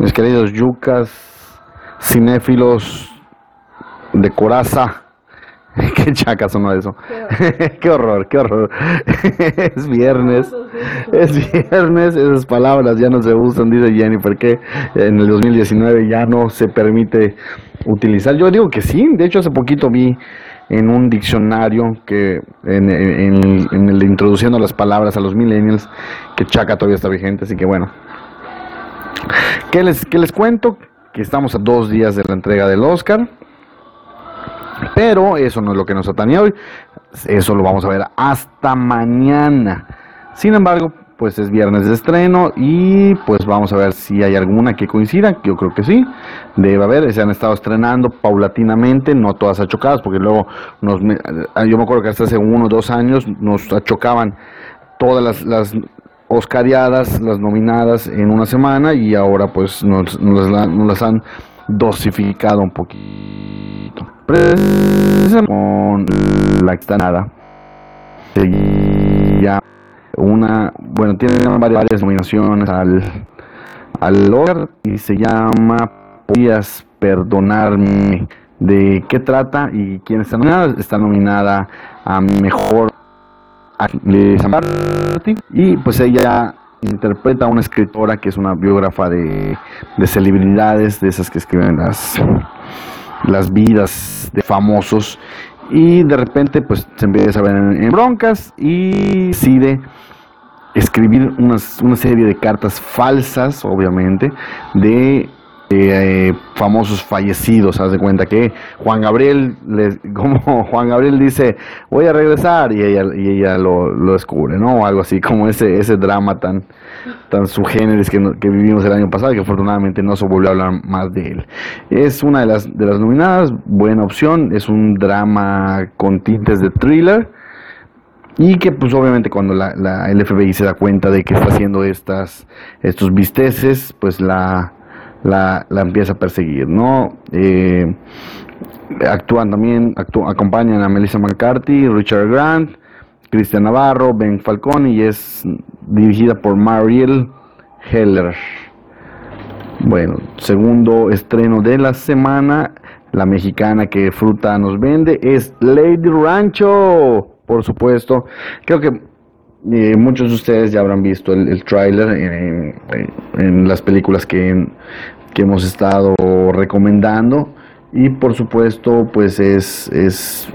mis queridos yucas, cinéfilos de coraza. Qué chaca sonó eso. qué horror, qué horror. es viernes. Es viernes, esas palabras ya no se usan, dice Jennifer, que en el 2019 ya no se permite utilizar. Yo digo que sí, de hecho hace poquito vi en un diccionario que en, el introduciendo las palabras a los millennials que chaca todavía está vigente, así que bueno. ¿Qué les, les cuento? Que estamos a dos días de la entrega del Oscar. Pero eso no es lo que nos atañe hoy. Eso lo vamos a ver hasta mañana. Sin embargo, pues es viernes de estreno y pues vamos a ver si hay alguna que coincida, yo creo que sí, debe haber, se han estado estrenando paulatinamente, no todas achocadas, porque luego nos, yo me acuerdo que hasta hace uno o dos años nos achocaban todas las oscariadas, las nominadas en una semana y ahora pues nos, las han dosificado un poquito. Con la extanada. Ya una, bueno, tiene varias, nominaciones al, al Oscar y se llama Podías perdonarme. ¿De qué trata y quién está nominada? Está nominada a Mejor y pues ella interpreta a una escritora que es una biógrafa de, de celebridades, de esas que escriben las, las vidas de famosos. Y de repente pues se empieza a ver en, broncas y decide escribir una serie de cartas falsas, obviamente, de eh, famosos fallecidos. Haz de cuenta que Juan Gabriel, como Juan Gabriel dice, voy a regresar y ella, lo, descubre, ¿no? O algo así, como ese, ese drama tan, tan que vivimos el año pasado, que afortunadamente no se volvió a hablar más de él. Es una de las, de las nominadas, buena opción, es un drama con tintes de thriller. Y que pues obviamente cuando la, la, el FBI se da cuenta de que está haciendo estas, estos visteces, pues la, la, empieza a perseguir, ¿no? Eh, actúan también, acompañan a Melissa McCarthy, Richard Grant, Cristian Navarro, Ben Falcone y es dirigida por Mariel Heller. Bueno, segundo estreno de la semana, la mexicana que fruta nos vende es Lady Rancho, por supuesto. Creo que eh, muchos de ustedes ya habrán visto el, el tráiler en, las películas que, hemos estado recomendando. Y por supuesto pues es, es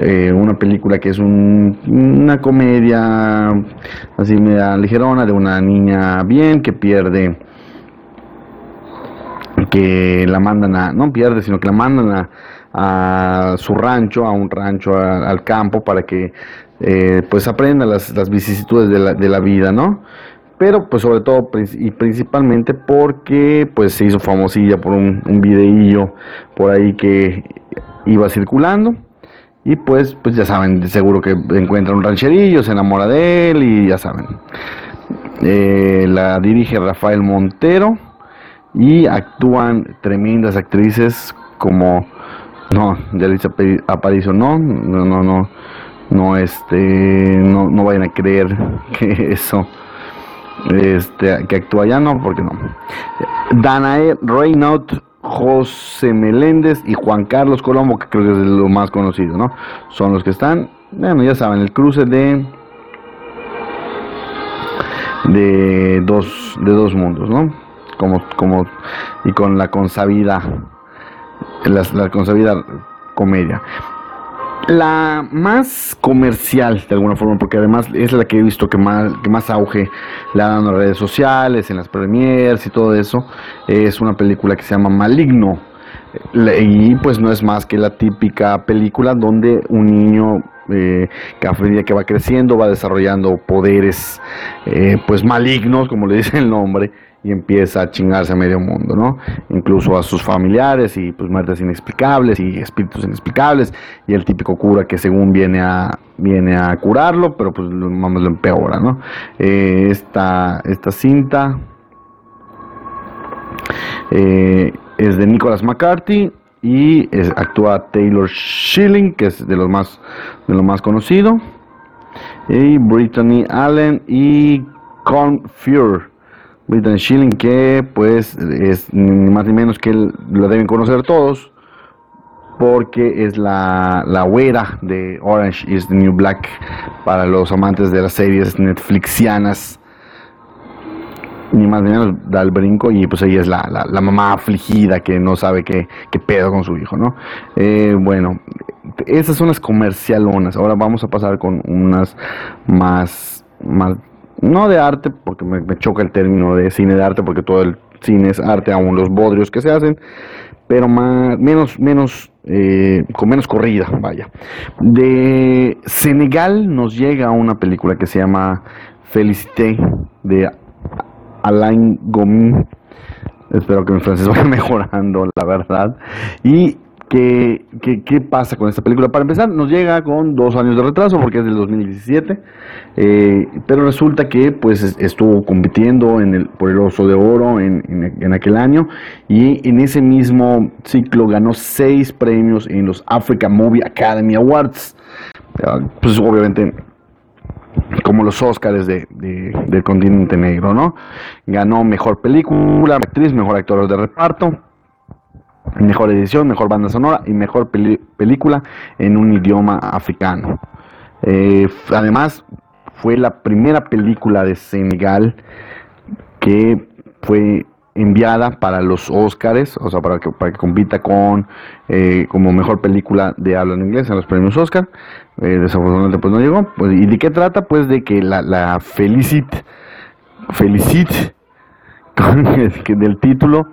eh, una película que es una comedia así media ligerona de una niña bien que pierde que la mandan a no pierde sino que la mandan a, a su rancho a un rancho al campo para que eh, pues aprenda las, las vicisitudes de la, de la, vida, ¿no? Pero pues sobre todo y principalmente porque pues se hizo famosilla por un, un videillo por ahí que iba circulando. Y pues, pues ya saben, seguro que encuentra un rancherillo, se enamora de él y ya saben. Eh, la dirige Rafael Montero y actúan tremendas actrices como no, Yalitza Aparicio no, no, no, no, no este no, no vayan a creer que eso este que actúa. Ya no porque no. Danae Reynaud José Meléndez y Juan Carlos Colombo que creo que es lo más conocido no son los que están bueno ya saben el cruce de de dos de dos mundos no como como y con la consabida la, la consabida comedia la más comercial, de alguna forma, porque además es la que he visto que más, que más auge le ha dado en las redes sociales, en las premiers y todo eso, es una película que se llama Maligno. Y pues no es más que la típica película donde un niño eh, que que va creciendo va desarrollando poderes eh, pues malignos, como le dice el nombre, y empieza a chingarse a medio mundo, ¿no? Incluso a sus familiares y pues muertes inexplicables y espíritus inexplicables y el típico cura que según viene a viene a curarlo, pero pues vamos lo empeora, ¿no? Eh, esta, esta cinta eh, es de Nicholas McCarthy y actúa Taylor Schilling, que es de los más de lo más conocido, y Brittany Allen y Con Fuhr Brittany Schilling, que pues es ni más ni menos que la deben conocer todos, porque es la, la güera de Orange is the New Black para los amantes de las series netflixianas. Ni más ni menos da el brinco y pues ella es la, la, mamá afligida que no sabe qué, qué, pedo con su hijo, ¿no? Eh, bueno, esas son las comercialonas. Ahora vamos a pasar con unas más, más no de arte, porque me, choca el término de cine de arte, porque todo el cine es arte, aún los bodrios que se hacen, pero más, menos, menos, eh, con menos corrida, vaya. De Senegal nos llega una película que se llama Felicité de Alain Gomin. Espero que mi francés vaya mejorando, la verdad. Y ¿Qué, qué, pasa con esta película? Para empezar, nos llega con dos años de retraso porque es del 2017, eh, pero resulta que pues estuvo compitiendo en el, por el Oso de Oro en, aquel año y en ese mismo ciclo ganó seis premios en los Africa Movie Academy Awards. Pues obviamente como los Oscars de, del continente negro, ¿no? Ganó mejor película, actriz, mejor actor de reparto mejor edición, mejor banda sonora y mejor película en un idioma africano. Eh, además, fue la primera película de Senegal que fue enviada para los Oscars, o sea, para que, para que compita con eh, como mejor película de habla en inglés en los premios Oscar. Eh, desafortunadamente pues no llegó. Pues, ¿Y de qué trata? Pues de que la, la Felicit, Felicit, del título,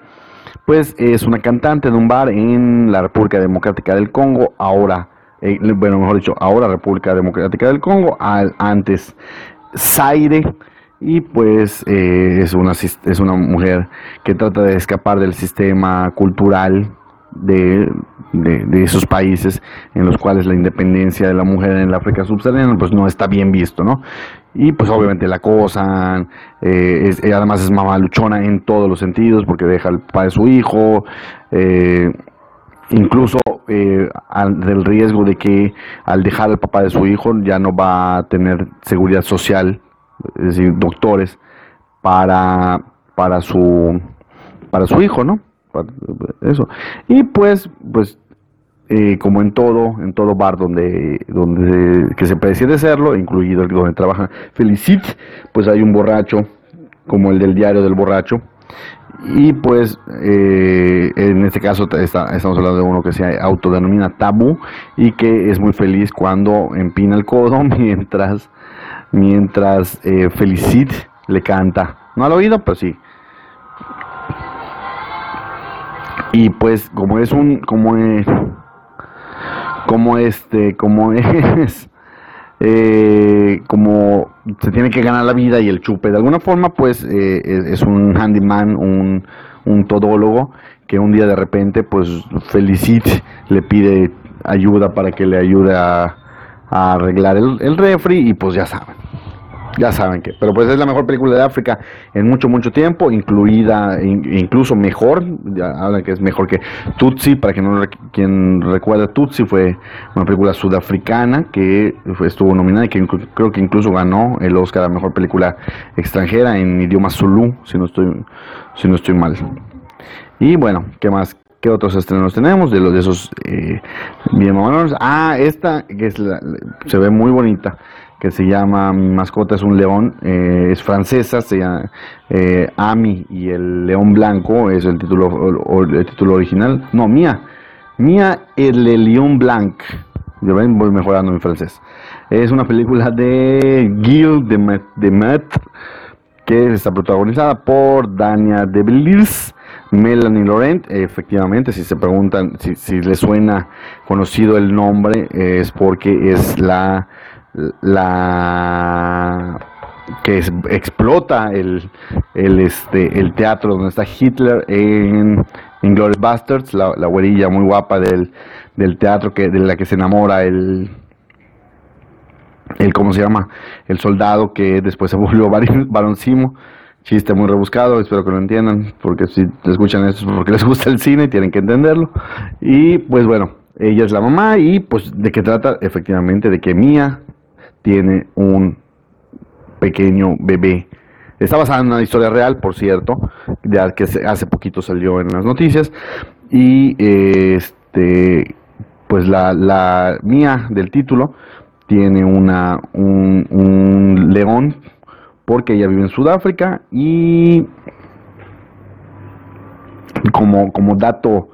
pues es una cantante de un bar en la República Democrática del Congo, ahora, eh, bueno, mejor dicho, ahora República Democrática del Congo, antes Zaire, y pues eh, es, una, es una mujer que trata de escapar del sistema cultural de, de, esos países en los cuales la independencia de la mujer en la África subsahariana pues no está bien visto, ¿no? Y pues obviamente la acosan, eh, además es mamá luchona en todos los sentidos porque deja al padre de su hijo, eh, incluso eh, del riesgo de que al dejar al papá de su hijo ya no va a tener seguridad social, es decir, doctores para, para, su, para su hijo, ¿no? Eso. Y pues, pues eh, como en todo, en todo bar donde, donde que se de serlo, incluido el donde trabaja Felicit, pues hay un borracho, como el del diario del borracho. Y pues eh, en este caso estamos hablando de uno que se autodenomina Tabu y que es muy feliz cuando empina el codo mientras, mientras eh, Felicit le canta. No al oído, pero sí. Y pues como es un, como es, como este, como es, eh, como se tiene que ganar la vida y el chupe. De alguna forma, pues eh, es, un handyman, un, un todólogo que un día de repente, pues Felicit le pide ayuda para que le ayude a, arreglar el, el refri y pues ya saben ya saben que, pero pues es la mejor película de África en mucho, mucho tiempo, incluida, incluso mejor, hablan que es mejor que Tutsi, para que no quien recuerda Tutsi fue una película sudafricana que estuvo nominada y que creo que incluso ganó el Oscar a mejor película extranjera en idioma Zulu, si no estoy, si no estoy mal. Y bueno, ¿qué más? ¿Qué otros estrenos tenemos de los de esos eh, bien Ah, esta que es se ve muy bonita que se llama Mi mascota es un león, eh, es francesa, se llama eh, Ami y el león blanco, es el título, el título original. No, Mía, Mía el león blanc. Yo ven, voy mejorando mi francés. Es una película de Gilles de, de Met, que está protagonizada por Dania de Belis, Melanie Laurent, efectivamente, si se preguntan si les suena conocido el nombre, es porque es la la que explota el, el, este, el teatro donde está Hitler en Glorious Bastards, la, la güerilla muy guapa del, del teatro que, de la que se enamora el, el, ¿cómo se llama? El soldado que después se volvió varoncimo. Chiste muy rebuscado, espero que lo entiendan, porque si escuchan esto es porque les gusta el cine y tienen que entenderlo. Y pues bueno, ella es la mamá y pues de qué trata efectivamente de que Mía tiene un pequeño bebé Está basada en una historia real, por cierto, ya que hace poquito salió en las noticias. Y este, pues la, la mía del título tiene una, un, un león porque ella vive en Sudáfrica y como, como dato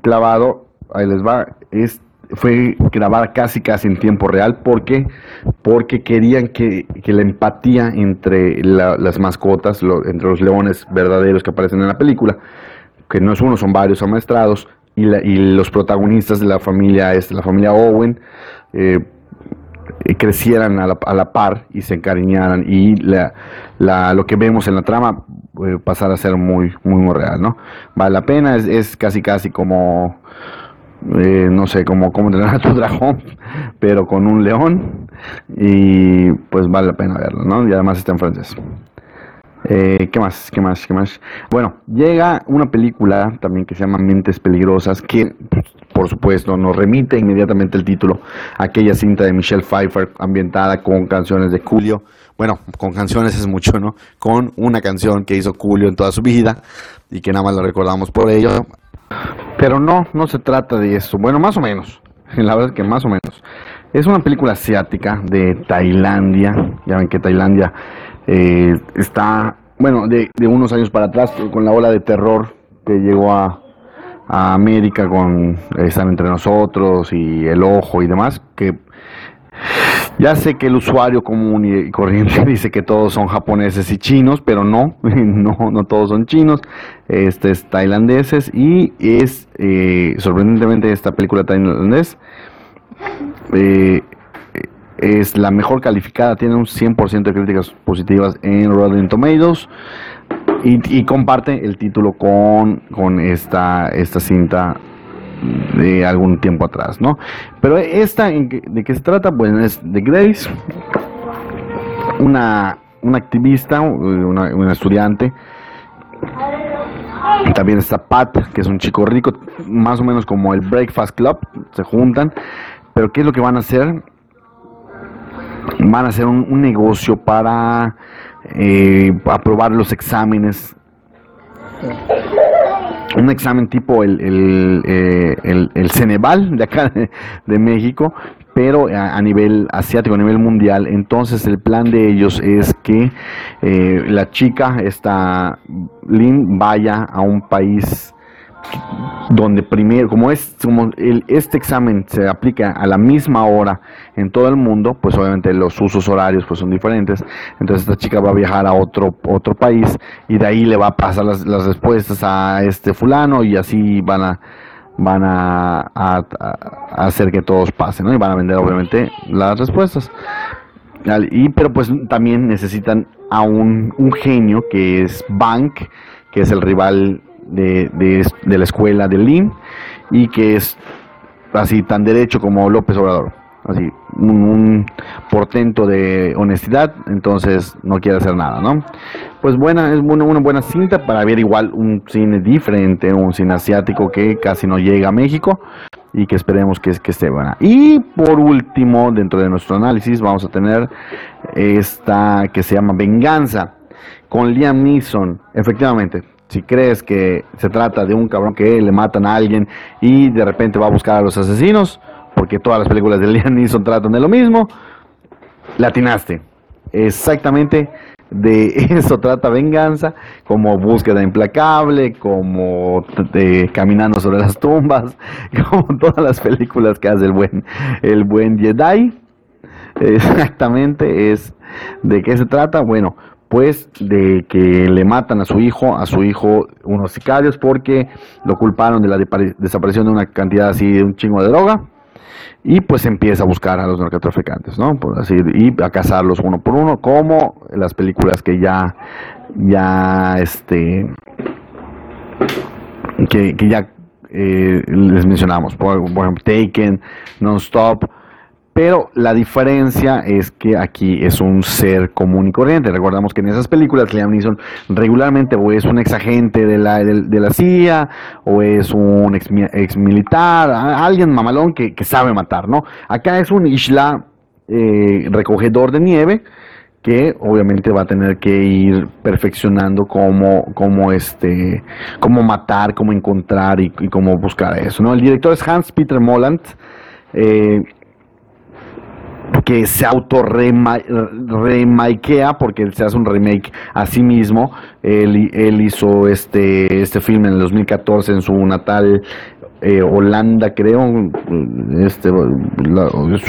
clavado, ahí les va, es, fue grabada casi casi en tiempo real. Porque porque querían que, la empatía entre las mascotas, entre los leones verdaderos que aparecen en la película, que no es uno, son varios amaestrados, y, y los protagonistas de la familia es la familia Owen, eh, eh, crecieran a la, par y se encariñaran. Y la, lo que vemos en la trama pasar a ser muy, muy, real, ¿no? Vale la pena, es, casi casi como, eh, no sé, como cómo tener a tu dragón, pero con un león y pues vale la pena verlo, ¿no? Y además está en francés. Eh, ¿Qué más? ¿Qué más? ¿Qué más? Bueno, llega una película también que se llama Mentes Peligrosas, que por supuesto nos remite inmediatamente el título aquella cinta de Michelle Pfeiffer ambientada con canciones de Julio. Bueno, con canciones es mucho, ¿no? Con una canción que hizo Julio en toda su vida y que nada más lo recordamos por ello. Pero no, no se trata de eso. Bueno, más o menos. La verdad es que más o menos. Es una película asiática de Tailandia. Ya ven que Tailandia eh, está, bueno, de, unos años para atrás, con la ola de terror que llegó a, América con Están entre nosotros y El Ojo y demás, que ya sé que el usuario común y corriente dice que todos son japoneses y chinos, pero no, no, no todos son chinos, este es tailandeses y es eh, sorprendentemente esta película tailandés eh, es la mejor calificada, tiene un 100% de críticas positivas en Rotten Tomatoes y, comparte el título con, con esta, esta cinta de algún tiempo atrás, ¿no? Pero esta, ¿de qué se trata? Pues es de Grace, una, una activista, una, una estudiante. También está Pat, que es un chico rico, más o menos como el Breakfast Club, se juntan. Pero ¿qué es lo que van a hacer? van a hacer un, negocio para eh, aprobar los exámenes. Un examen tipo el, el, eh, Ceneval de acá de, México, pero a, nivel asiático, a nivel mundial. Entonces el plan de ellos es que eh, la chica, esta Lynn, vaya a un país donde primero, como es como este examen se aplica a la misma hora en todo el mundo, pues obviamente los usos horarios pues son diferentes. Entonces esta chica va a viajar a otro otro país y de ahí le va a pasar las, las respuestas a este fulano y así van a van a, hacer que todos pasen, Y van a vender obviamente las respuestas. Y pero pues también necesitan a un, un genio que es Bank, que es el rival de, de, la escuela de Lin y que es así tan derecho como López Obrador. Así, un, portento de honestidad, entonces no quiere hacer nada, ¿no? Pues buena, es una, una buena cinta para ver igual un cine diferente, un cine asiático que casi no llega a México y que esperemos que, que esté buena. Y por último, dentro de nuestro análisis, vamos a tener esta que se llama Venganza con Liam Neeson. Efectivamente, si crees que se trata de un cabrón que le matan a alguien y de repente va a buscar a los asesinos, porque todas las películas de Liam Neeson tratan de lo mismo, latinaste. Exactamente de eso trata venganza, como búsqueda implacable, como caminando sobre las tumbas, como todas las películas que hace el buen, el buen Jedi. Exactamente es de qué se trata. Bueno, pues de que le matan a su hijo, a su hijo unos sicarios porque lo culparon de la desaparición de una cantidad así de un chingo de droga y pues empieza a buscar a los narcotraficantes, ¿no? Por así y a cazarlos uno por uno como las películas que ya ya este que, ya eh, les mencionamos, por, por ejemplo Taken, Non-Stop pero la diferencia es que aquí es un ser común y corriente. Recordamos que en esas películas Liam Neeson regularmente o es un exagente de la, de, la CIA o es un ex, militar, alguien mamalón que, sabe matar, ¿no? Acá es un Isla eh, recogedor de nieve que obviamente va a tener que ir perfeccionando cómo, cómo, este, cómo matar, cómo encontrar y, cómo buscar eso. ¿no? El director es Hans Peter Molland. Eh, que se auto remakea porque se hace un remake a sí mismo. Él, él hizo este, este film en el 2014 en su natal eh, Holanda, creo, este,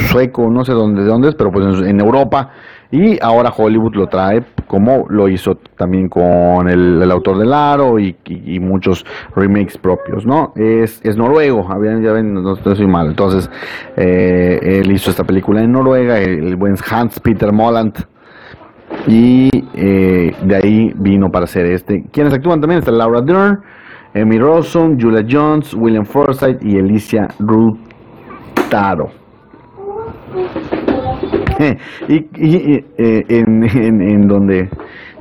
sueco, no sé dónde, de dónde es, pero pues en, Europa. Y ahora Hollywood lo trae, como lo hizo también con el, autor del Aro y, muchos remakes propios, ¿no? Es, es noruego, ya ven, no estoy mal. Entonces, eh, él hizo esta película en Noruega, el, buen Hans Peter Molland. Y eh, de ahí vino para hacer este. Quienes actúan también está Laura Dern. Amy Rossum, Julia Jones, William Forsythe y Alicia Rutaro. Y, eh, en, donde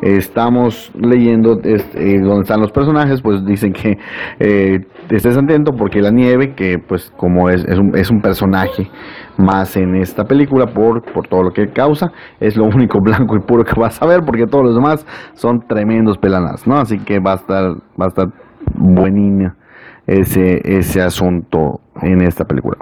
estamos leyendo, eh, donde están los personajes, pues dicen que eh, estés atento porque la nieve, que pues como es, es, un, es un personaje más en esta película por, por todo lo que causa, es lo único blanco y puro que vas a ver porque todos los demás son tremendos pelanas, ¿no? Así que va a estar, va a estar buenina ese, ese asunto en esta película.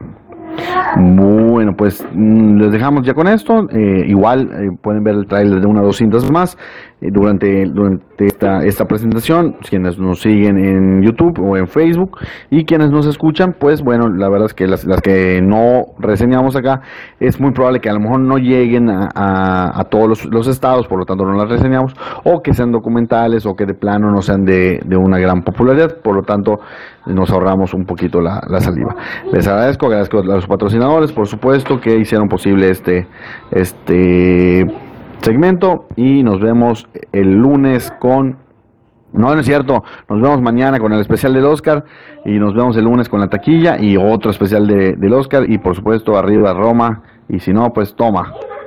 Bueno, pues mm, les dejamos ya con esto. Eh, igual eh, pueden ver el trailer de una o dos cintas más eh, durante, durante esta, esta presentación. Quienes nos siguen en YouTube o en Facebook y quienes nos escuchan, pues bueno, la verdad es que las, las que no reseñamos acá es muy probable que a lo mejor no lleguen a, a, todos los, los, estados, por lo tanto no las reseñamos, o que sean documentales o que de plano no sean de, de una gran popularidad, por lo tanto nos ahorramos un poquito la, la saliva. Les agradezco, agradezco a los patrocinadores, por supuesto, que hicieron posible este, este segmento. Y nos vemos el lunes con... No, no es cierto, nos vemos mañana con el especial del Oscar y nos vemos el lunes con la taquilla y otro especial de, del Oscar. Y por supuesto arriba Roma. Y si no, pues toma.